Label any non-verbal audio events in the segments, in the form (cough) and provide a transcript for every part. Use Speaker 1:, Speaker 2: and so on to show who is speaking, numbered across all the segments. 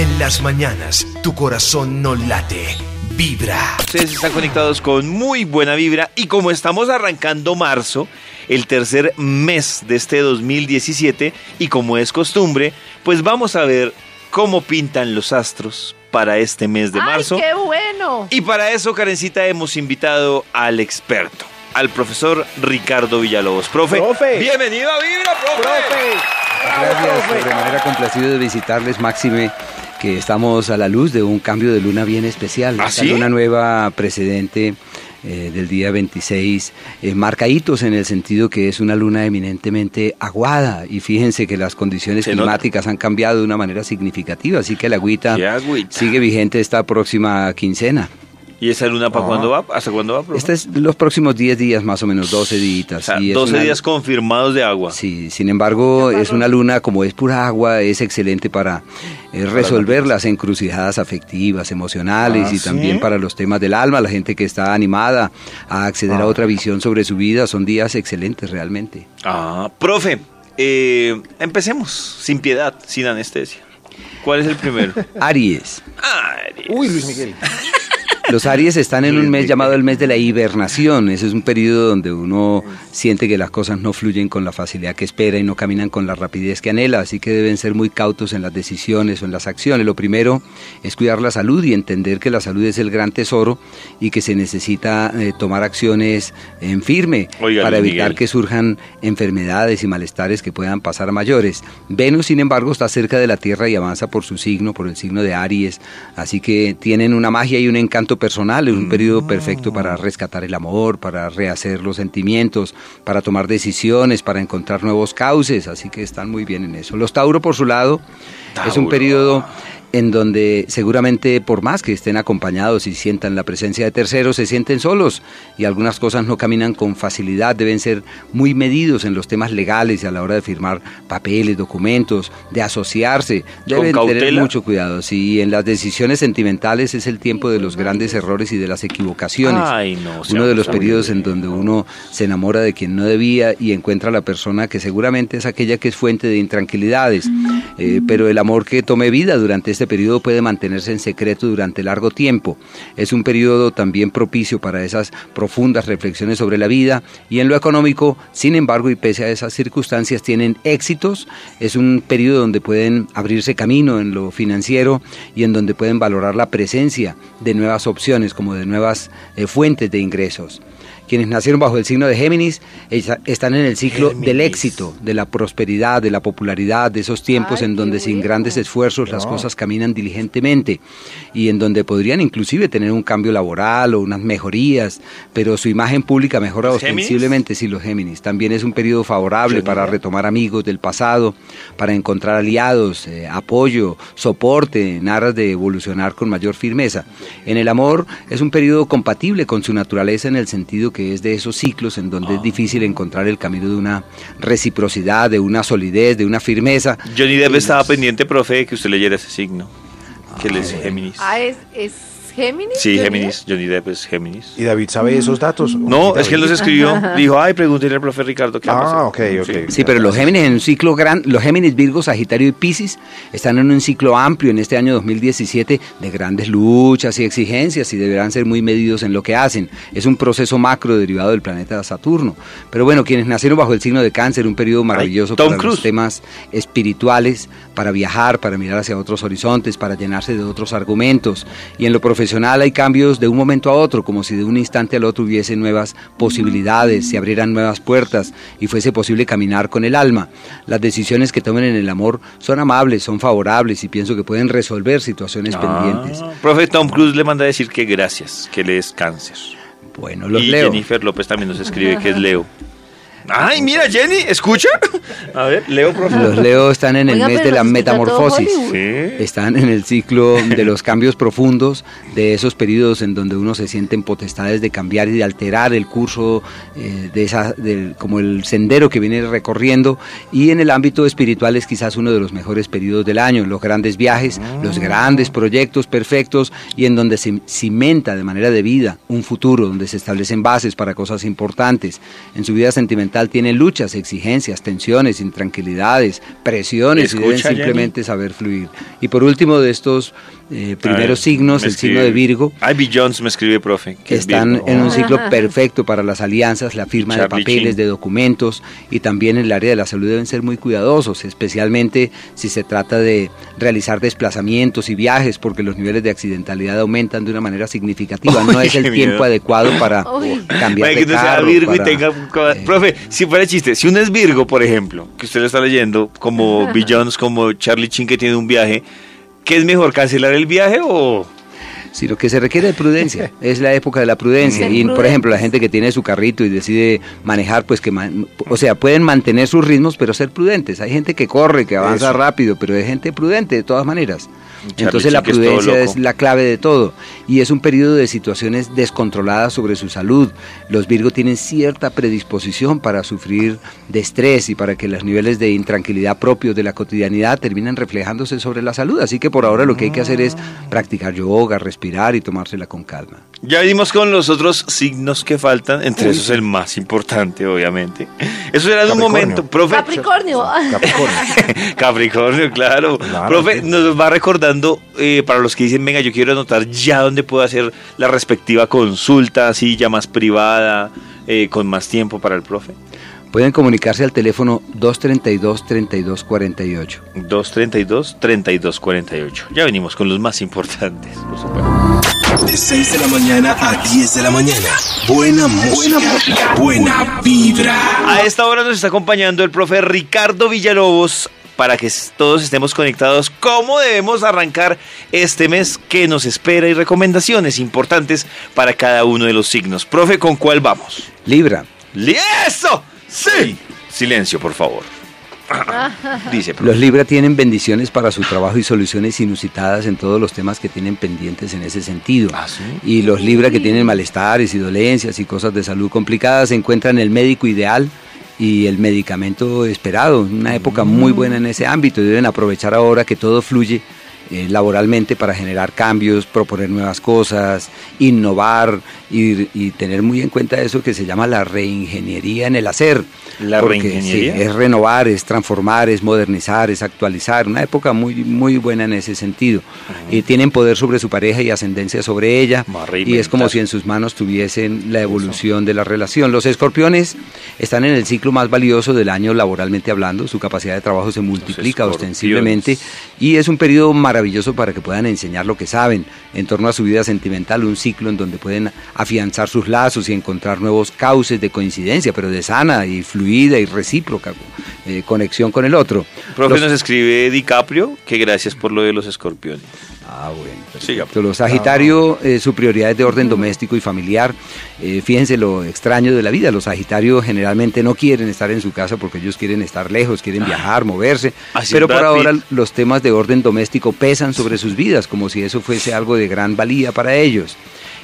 Speaker 1: En las mañanas, tu corazón no late, vibra.
Speaker 2: Ustedes están conectados con muy buena vibra y como estamos arrancando marzo, el tercer mes de este 2017 y como es costumbre, pues vamos a ver cómo pintan los astros para este mes de marzo.
Speaker 3: ¡Ay, qué bueno!
Speaker 2: Y para eso, Karencita, hemos invitado al experto, al profesor Ricardo Villalobos. Profe,
Speaker 4: Profe.
Speaker 2: bienvenido a Vibra, profe.
Speaker 4: Gracias, de manera complacido de visitarles, Máxime, que estamos a la luz de un cambio de luna bien especial.
Speaker 2: ¿Ah,
Speaker 4: luna nueva precedente eh, del día 26 eh, marca hitos en el sentido que es una luna eminentemente aguada y fíjense que las condiciones
Speaker 2: Se nota.
Speaker 4: climáticas han cambiado de una manera significativa, así que la agüita. sigue vigente esta próxima quincena.
Speaker 2: ¿Y esa luna para cuándo va? ¿Hasta cuándo va, profe?
Speaker 4: Este es los próximos 10 días, más o menos 12 días.
Speaker 2: O sea, 12 días confirmados de agua.
Speaker 4: Sí, sin embargo, es una luna, como es pura agua, es excelente para eh, resolver las encrucijadas afectivas, emocionales
Speaker 2: Ah,
Speaker 4: y
Speaker 2: ¿sí?
Speaker 4: también para los temas del alma. La gente que está animada a acceder a otra visión sobre su vida, son días excelentes realmente.
Speaker 2: Ah, profe, eh, empecemos sin piedad, sin anestesia. ¿Cuál es el primero? (laughs)
Speaker 4: Aries.
Speaker 2: Aries.
Speaker 5: Uy, Luis Miguel. (laughs)
Speaker 4: Los Aries están en un mes llamado el mes de la hibernación. Ese es un periodo donde uno siente que las cosas no fluyen con la facilidad que espera y no caminan con la rapidez que anhela, así que deben ser muy cautos en las decisiones o en las acciones. Lo primero es cuidar la salud y entender que la salud es el gran tesoro y que se necesita eh, tomar acciones en firme
Speaker 2: Oiga,
Speaker 4: para evitar
Speaker 2: Miguel.
Speaker 4: que surjan enfermedades y malestares que puedan pasar a mayores. Venus, sin embargo, está cerca de la Tierra y avanza por su signo, por el signo de Aries, así que tienen una magia y un encanto personal, es un periodo perfecto para rescatar el amor, para rehacer los sentimientos, para tomar decisiones, para encontrar nuevos cauces, así que están muy bien en eso. Los Tauro, por su lado, es un periodo en donde seguramente por más que estén acompañados y sientan la presencia de terceros, se sienten solos y algunas cosas no caminan con facilidad, deben ser muy medidos en los temas legales y a la hora de firmar papeles, documentos, de asociarse, deben tener mucho cuidado. Si en las decisiones sentimentales es el tiempo de los grandes errores y de las equivocaciones,
Speaker 2: Ay, no,
Speaker 4: uno de los periodos en donde uno se enamora de quien no debía y encuentra a la persona que seguramente es aquella que es fuente de intranquilidades. Eh, pero el amor que tome vida durante este periodo puede mantenerse en secreto durante largo tiempo. Es un periodo también propicio para esas profundas reflexiones sobre la vida y en lo económico, sin embargo, y pese a esas circunstancias, tienen éxitos. Es un periodo donde pueden abrirse camino en lo financiero y en donde pueden valorar la presencia de nuevas opciones como de nuevas eh, fuentes de ingresos. Quienes nacieron bajo el signo de Géminis están en el ciclo del éxito, de la prosperidad, de la popularidad, de esos tiempos
Speaker 3: Ay,
Speaker 4: en donde sin
Speaker 3: bueno.
Speaker 4: grandes esfuerzos las cosas caminan diligentemente y en donde podrían inclusive tener un cambio laboral o unas mejorías, pero su imagen pública mejora
Speaker 2: ¿Los Géminis?
Speaker 4: ostensiblemente sí los Géminis. También es un periodo favorable
Speaker 2: Yo
Speaker 4: para
Speaker 2: no.
Speaker 4: retomar amigos del pasado, para encontrar aliados, eh, apoyo, soporte en aras de evolucionar con mayor firmeza. En el amor es un periodo compatible con su naturaleza en el sentido que es de esos ciclos en donde
Speaker 2: Ah.
Speaker 4: es difícil encontrar el camino de una reciprocidad, de una solidez, de una firmeza.
Speaker 2: Johnny Depp estaba pendiente, profe, de que usted leyera ese signo. Que él es Géminis.
Speaker 3: Ah, ¿es, es Géminis?
Speaker 2: Sí,
Speaker 3: Johnny
Speaker 2: Géminis. Johnny Depp es Géminis.
Speaker 5: ¿Y David sabe esos datos?
Speaker 2: No, es que él los escribió. (laughs) Dijo, ay, pregúntele al profe Ricardo qué
Speaker 5: Ah,
Speaker 2: pasado.
Speaker 5: ok, ok.
Speaker 4: Sí, pero los Géminis en un ciclo gran, los Géminis, Virgo, Sagitario y Piscis están en un ciclo amplio en este año 2017 de grandes luchas y exigencias y deberán ser muy medidos en lo que hacen. Es un proceso macro derivado del planeta Saturno. Pero bueno, quienes nacieron bajo el signo de Cáncer, un periodo maravilloso
Speaker 2: Tom
Speaker 4: para los temas espirituales, para viajar, para mirar hacia otros horizontes, para llenarse de otros argumentos. Y en lo profesional hay cambios de un momento a otro, como si de un instante al otro hubiese nuevas posibilidades, se abrieran nuevas puertas y fuese posible caminar con el alma. Las decisiones que tomen en el amor son amables, son favorables y pienso que pueden resolver situaciones pendientes.
Speaker 2: Ah, profe Tom Cruise le manda a decir que gracias, que él es cáncer.
Speaker 4: Bueno, los
Speaker 2: y
Speaker 4: leo.
Speaker 2: Jennifer López también nos escribe que es Leo. Ay, mira, Jenny, ¿escucha? A ver, Leo, profe.
Speaker 4: Los Leo están en el
Speaker 3: Oiga,
Speaker 4: mes de la metamorfosis.
Speaker 2: Sí.
Speaker 4: Están en el ciclo de los cambios profundos, de esos periodos en donde uno se siente en potestades de cambiar y de alterar el curso eh, de esa, del- como el sendero que viene recorriendo. Y en el ámbito espiritual es quizás uno de los mejores periodos del año, los grandes viajes, los grandes proyectos perfectos y en donde se cimenta de manera de vida un futuro, donde se establecen bases para cosas importantes. En su vida sentimental tienen luchas, exigencias, tensiones, intranquilidades, presiones y deben simplemente saber fluir. Y por último de estos eh, primeros signos, el signo de Virgo,
Speaker 2: Ivy Jones me escribe, profe. que es
Speaker 4: están en un ciclo perfecto para las alianzas, la firma de papeles,
Speaker 2: Chin.
Speaker 4: de documentos y también en el área de la salud deben ser muy cuidadosos, especialmente si se trata de realizar desplazamientos y viajes porque los niveles de accidentalidad aumentan de una manera significativa. (laughs) no es el tiempo
Speaker 2: miedo.
Speaker 4: adecuado para (laughs)
Speaker 3: Uy.
Speaker 4: cambiar
Speaker 2: Vaya
Speaker 4: de
Speaker 2: que no sea
Speaker 4: carro,
Speaker 2: Virgo
Speaker 4: para-
Speaker 2: y tenga...
Speaker 4: eh,
Speaker 2: Profe, si fuera chiste, si uno es Virgo, por ejemplo, que usted lo está leyendo, como (laughs) Bill Jones, como Charlie Chin que tiene un viaje, ¿qué es mejor, cancelar el viaje o...?
Speaker 4: Sí, lo que se requiere es prudencia, (laughs) es la época de la prudencia. Y por ejemplo, la gente que tiene su carrito y decide manejar, pues que, man- o sea, pueden mantener sus ritmos, pero ser prudentes. Hay gente que corre, que avanza
Speaker 2: Eso.
Speaker 4: rápido, pero hay gente prudente de todas maneras.
Speaker 2: Charlie
Speaker 4: Entonces la
Speaker 2: es
Speaker 4: prudencia es la clave de todo. Y es un periodo de situaciones descontroladas sobre su salud. Los Virgo tienen cierta predisposición para sufrir de estrés y para que los niveles de intranquilidad propios de la cotidianidad terminen reflejándose sobre la salud. Así que por ahora lo que hay que hacer es practicar yoga, respirar y tomársela con calma.
Speaker 2: Ya vimos con los otros signos que faltan, entre esos el más importante, obviamente. Eso era de un
Speaker 5: Capricornio.
Speaker 2: momento, profe.
Speaker 3: Capricornio. (laughs)
Speaker 5: Capricornio. (laughs)
Speaker 2: Capricornio, claro.
Speaker 5: Claro,
Speaker 2: Profe, nos va eh, para los que dicen, venga, yo quiero anotar ya dónde puedo hacer la respectiva consulta, así ya más privada, eh, con más tiempo para el profe.
Speaker 4: Pueden comunicarse al teléfono 232-3248.
Speaker 2: 232-3248. Ya venimos con los más importantes, por supuesto.
Speaker 1: De 6 de la mañana a 10 de la mañana. Buena música. Buena vibra.
Speaker 2: A esta hora nos está acompañando el profe Ricardo Villalobos para que todos estemos conectados cómo debemos arrancar este mes que nos espera y recomendaciones importantes para cada uno de los signos. Profe, ¿con cuál vamos?
Speaker 4: Libra.
Speaker 2: ¡Li- ¡Eso! ¡Sí! Silencio, por favor. (laughs) Dice, profe.
Speaker 4: Los Libra tienen bendiciones para su trabajo y soluciones inusitadas en todos los temas que tienen pendientes en ese sentido.
Speaker 2: ¿Ah, sí?
Speaker 4: Y los Libra que tienen malestares y dolencias y cosas de salud complicadas encuentran el médico ideal y el medicamento esperado. Una época muy buena en ese ámbito deben aprovechar ahora que todo fluye eh, laboralmente para generar cambios, proponer nuevas cosas, innovar y, y tener muy en cuenta eso que se llama la reingeniería en el hacer.
Speaker 2: ¿La
Speaker 4: Porque,
Speaker 2: reingeniería?
Speaker 4: sí, es renovar, es transformar, es modernizar, es actualizar. Una época muy, muy buena en ese sentido. Y tienen poder sobre su pareja y ascendencia sobre ella. Y es como si en sus manos tuviesen la evolución de la relación. Los escorpiones están en el ciclo más valioso del año laboralmente hablando. Su capacidad de trabajo se multiplica ostensiblemente. Y es un periodo maravilloso para que puedan enseñar lo que saben en torno a su vida sentimental. Un ciclo en donde pueden afianzar sus lazos y encontrar nuevos cauces de coincidencia, pero de sana y fluida y recíproca eh, conexión con el otro.
Speaker 2: Profe
Speaker 4: Los-
Speaker 2: nos escribe DiCaprio que gracias por lo de los escorpiones.
Speaker 4: Ah, bueno. Perfecto. Los Sagitario, eh, su prioridad es de orden doméstico y familiar. Eh, fíjense lo extraño de la vida. Los Sagitarios generalmente no quieren estar en su casa porque ellos quieren estar lejos, quieren viajar, moverse.
Speaker 2: Así
Speaker 4: pero por ahora
Speaker 2: Pitt.
Speaker 4: los temas de orden doméstico pesan sobre sus vidas, como si eso fuese algo de gran valía para ellos.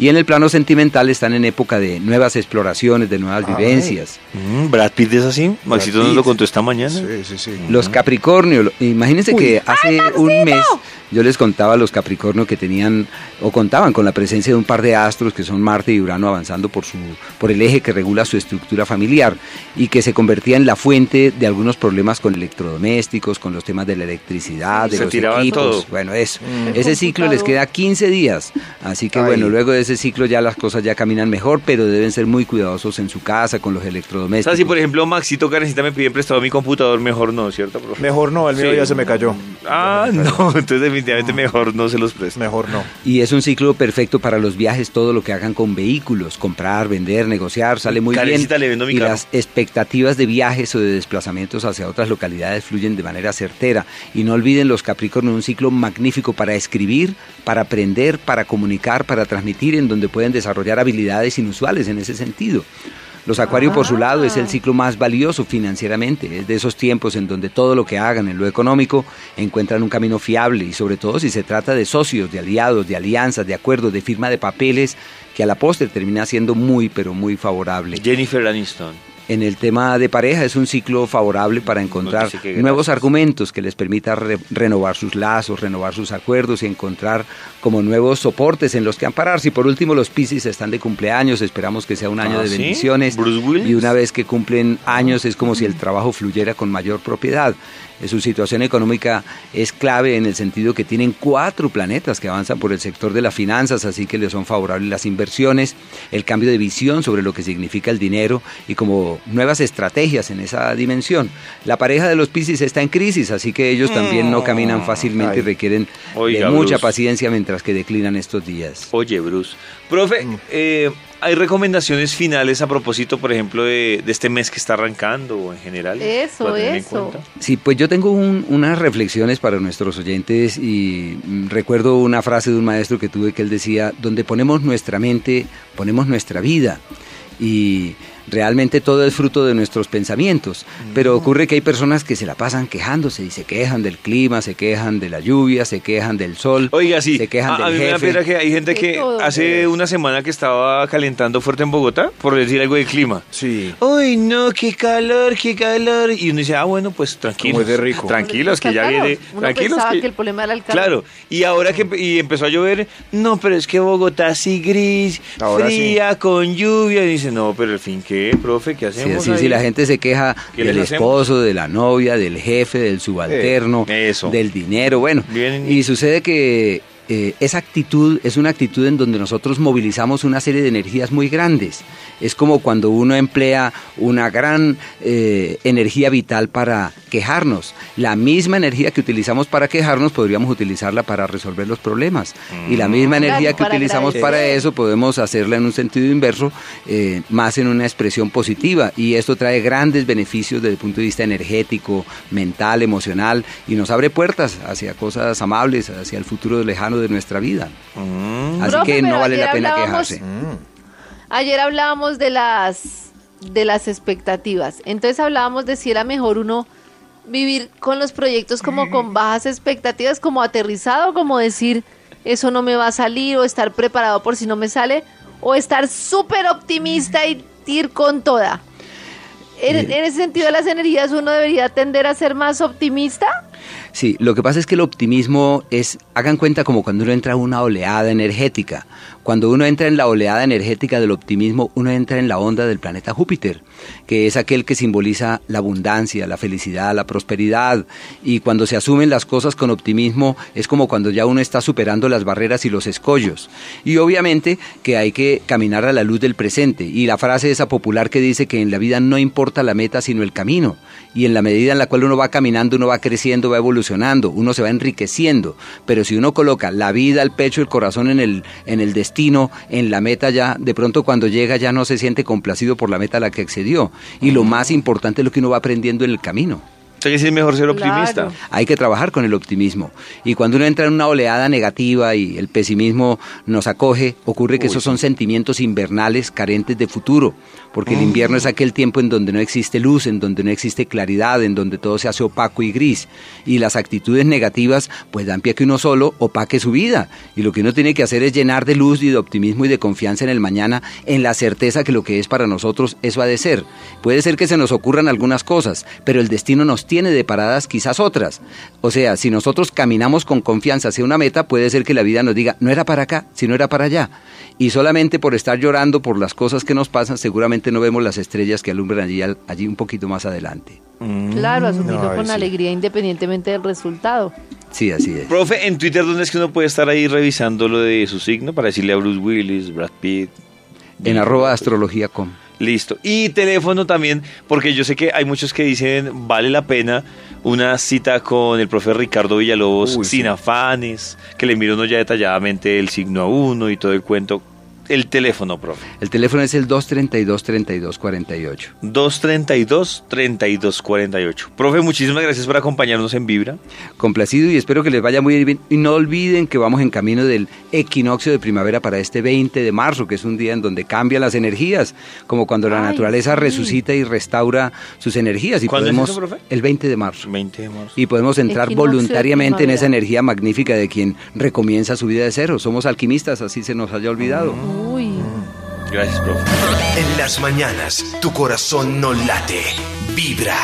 Speaker 4: Y en el plano sentimental están en época de nuevas exploraciones, de nuevas
Speaker 5: Ay.
Speaker 4: vivencias.
Speaker 2: Mm, Brad Pitt es así. Maxito nos lo contó esta mañana.
Speaker 5: Sí, sí, sí.
Speaker 4: Los Capricornio, imagínense que hace un mes yo les contaba a los Capricornio que tenían o contaban con la presencia de un par de astros que son Marte y Urano avanzando por su por el eje que regula su estructura familiar y que se convertía en la fuente de algunos problemas con electrodomésticos, con los temas de la electricidad, de
Speaker 2: Se
Speaker 4: los equipos.
Speaker 2: todo.
Speaker 4: Bueno, eso.
Speaker 3: El
Speaker 4: Ese ciclo les queda 15 días, así que
Speaker 5: Ay.
Speaker 4: bueno, luego de ese ciclo ya las cosas ya caminan mejor, pero deben ser muy cuidadosos en su casa con los
Speaker 2: O
Speaker 4: electrodomésticos.
Speaker 2: sea, si por ejemplo Maxito Karencita me pide prestado mi computador, mejor no, ¿cierto, profe?
Speaker 5: Mejor no, el mío
Speaker 2: Sí.
Speaker 5: ya se me cayó.
Speaker 2: Ah, no, entonces definitivamente mejor no se los presto.
Speaker 5: Mejor no.
Speaker 4: Y es un ciclo perfecto para los viajes, todo lo que hagan con vehículos, comprar, vender, negociar, sale muy bien.
Speaker 2: Le vendo mi
Speaker 4: y
Speaker 2: carro.
Speaker 4: las expectativas de viajes o de desplazamientos hacia otras localidades fluyen de manera certera. Y no olviden los Capricornio, un ciclo magnífico para escribir, para aprender, para comunicar, para transmitir, en donde pueden desarrollar habilidades inusuales en ese sentido. Los Acuario, por su lado, es el ciclo más valioso financieramente. Es de esos tiempos en donde todo lo que hagan en lo económico encuentran un camino fiable y sobre todo si se trata de socios, de aliados, de alianzas, de acuerdos, de firma de papeles, que a la postre termina siendo muy, pero muy favorable.
Speaker 2: Jennifer Aniston.
Speaker 4: En el tema de pareja es un ciclo favorable para encontrar nuevos argumentos que les permita re- renovar sus lazos, renovar sus acuerdos y encontrar como nuevos soportes en los que ampararse. Y por último, los Piscis están de cumpleaños, esperamos que sea un año
Speaker 2: Ah,
Speaker 4: de
Speaker 2: ¿sí?
Speaker 4: bendiciones. Y una vez que cumplen años es como si el trabajo fluyera con mayor propiedad. Su situación económica es clave en el sentido que tienen cuatro planetas que avanzan por el sector de las finanzas, así que les son favorables las inversiones, el cambio de visión sobre lo que significa el dinero y como nuevas estrategias en esa dimensión. La pareja de los Piscis está en crisis, así que ellos también no caminan fácilmente y requieren
Speaker 2: Oiga,
Speaker 4: de mucha
Speaker 2: Bruce.
Speaker 4: paciencia mientras que declinan estos días.
Speaker 2: Oye, Bruce. Profe, eh, ¿hay recomendaciones finales a propósito, por ejemplo, de, de este mes que está arrancando o en general?
Speaker 3: Eso, eso.
Speaker 4: Sí, pues yo tengo un- unas reflexiones para nuestros oyentes y mm, recuerdo una frase de un maestro que tuve que él decía, donde ponemos nuestra mente, ponemos nuestra vida. Y realmente todo es fruto de nuestros pensamientos. Pero ocurre que hay personas que se la pasan quejándose y se quejan del clima, se quejan de la lluvia, se quejan del sol,
Speaker 2: Oiga, sí.
Speaker 4: se quejan
Speaker 2: a, a
Speaker 4: del
Speaker 2: mí me da
Speaker 4: jefe.
Speaker 2: pena que hay gente que hace una semana que estaba calentando fuerte en Bogotá, por decir algo de clima.
Speaker 5: Sí.
Speaker 2: Uy, no, qué calor, qué calor. Y uno dice, ah, bueno, pues tranquilos.
Speaker 5: Como es de rico.
Speaker 2: Tranquilos, que ya viene.
Speaker 3: Uno
Speaker 2: Tranquilos.
Speaker 3: pensaba
Speaker 2: que-
Speaker 3: que... el problema era el calor.
Speaker 2: Claro, y ahora que y empezó a llover, no, pero es que Bogotá así gris,
Speaker 5: Ahora
Speaker 2: fría, con lluvia. Y dice, no, pero al fin, ¿qué, profe? ¿Qué
Speaker 4: Sí,
Speaker 2: hacemos? ahí?
Speaker 4: sí, la gente se queja
Speaker 2: ¿Qué
Speaker 4: del
Speaker 2: hacemos?
Speaker 4: esposo, de la novia, del jefe, del subalterno,
Speaker 2: Eh, eso.
Speaker 4: del dinero, bueno.
Speaker 2: Bien.
Speaker 4: Y sucede que eh, esa actitud es una actitud en donde nosotros movilizamos una serie de energías muy grandes. Es como cuando uno emplea una gran eh, energía vital para quejarnos. La misma energía que utilizamos para quejarnos podríamos utilizarla para resolver los problemas. Y la misma
Speaker 3: Claro,
Speaker 4: energía que
Speaker 3: para
Speaker 4: utilizamos
Speaker 3: agradecer.
Speaker 4: para eso podemos hacerla en un sentido inverso, eh, más en una expresión positiva. Y esto trae grandes beneficios desde el punto de vista energético, mental, emocional, y nos abre puertas hacia cosas amables, hacia el futuro lejano de nuestra vida.
Speaker 2: Mm.
Speaker 4: Así
Speaker 3: Profe,
Speaker 4: que no vale la pena quejarse.
Speaker 3: Ayer hablábamos de las de las expectativas. Entonces hablábamos de si era mejor uno vivir con los proyectos como con bajas expectativas, como aterrizado, como decir eso no me va a salir o estar preparado por si no me sale o estar súper optimista y ir con toda. En, en ese sentido de las energías uno debería tender a ser más optimista.
Speaker 4: Sí, lo que pasa es que el optimismo es, hagan cuenta como cuando uno entra a una oleada energética. Cuando uno entra en la oleada energética del optimismo, uno entra en la onda del planeta Júpiter, que es aquel que simboliza la abundancia, la felicidad, la prosperidad. Y cuando se asumen las cosas con optimismo, es como cuando ya uno está superando las barreras y los escollos. Y obviamente que hay que caminar a la luz del presente. Y la frase esa popular que dice que en la vida no importa la meta, sino el camino. Y en la medida en la cual uno va caminando, uno va creciendo, va evolucionando, uno se va enriqueciendo. Pero si uno coloca la vida, el pecho, el corazón en el, en el destino, en la meta ya, de pronto cuando llega ya no se siente complacido por la meta a la que accedió. Y lo más importante es lo que uno va aprendiendo en el camino.
Speaker 2: Entonces es mejor ser optimista.
Speaker 3: Claro.
Speaker 4: Hay que trabajar con el optimismo. Y cuando uno entra en una oleada negativa y el pesimismo nos acoge, ocurre que esos son sentimientos invernales carentes de futuro. Porque el invierno es aquel tiempo en donde no existe luz, en donde no existe claridad, en donde todo se hace opaco y gris. Y las actitudes negativas pues dan pie a que uno solo opaque su vida. Y lo que uno tiene que hacer es llenar de luz y de optimismo y de confianza en el mañana, en la certeza que lo que es para nosotros eso ha de ser. Puede ser que se nos ocurran algunas cosas, pero el destino nos tiene deparadas quizás otras. O sea, si nosotros caminamos con confianza hacia una meta, puede ser que la vida nos diga, no era para acá, sino era para allá. Y solamente por estar llorando por las cosas que nos pasan, seguramente no vemos las estrellas que alumbran allí, allí un poquito más adelante.
Speaker 3: Claro, asumirlo
Speaker 5: Ay,
Speaker 3: con
Speaker 5: sí.
Speaker 3: alegría independientemente del resultado.
Speaker 4: Sí, así es.
Speaker 2: Profe, en Twitter, ¿dónde es que uno puede estar ahí revisando lo de su signo para decirle a Bruce Willis, Brad Pitt?
Speaker 4: En arroba astrología.com.
Speaker 2: Listo. Y teléfono también, porque yo sé que hay muchos que dicen vale la pena una cita con el profe Ricardo Villalobos
Speaker 5: Uy,
Speaker 2: sin
Speaker 5: sí.
Speaker 2: afanes, que le miro uno ya detalladamente el signo a uno y todo el cuento. El teléfono, profe.
Speaker 4: El teléfono es el 232-3248.
Speaker 2: 232-3248. Profe, muchísimas gracias por acompañarnos en Vibra.
Speaker 4: Complacido y espero que les vaya muy bien. Y no olviden que vamos en camino del equinoccio de primavera para este 20 de marzo, que es un día en donde cambian las energías, como cuando la
Speaker 3: Ay,
Speaker 4: naturaleza
Speaker 3: sí.
Speaker 4: resucita y restaura sus energías. Y
Speaker 2: ¿Cuándo es
Speaker 4: podemos,
Speaker 2: eso, profe?
Speaker 4: El 20 de marzo.
Speaker 2: 20 de marzo.
Speaker 4: Y podemos entrar
Speaker 3: Equinoccio
Speaker 4: voluntariamente en esa energía magnífica de quien recomienza su vida de cero. Somos alquimistas, así se nos haya olvidado.
Speaker 3: Uy.
Speaker 2: Gracias, profe.
Speaker 1: En las mañanas, tu corazón no late, vibra.